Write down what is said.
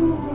Ooh.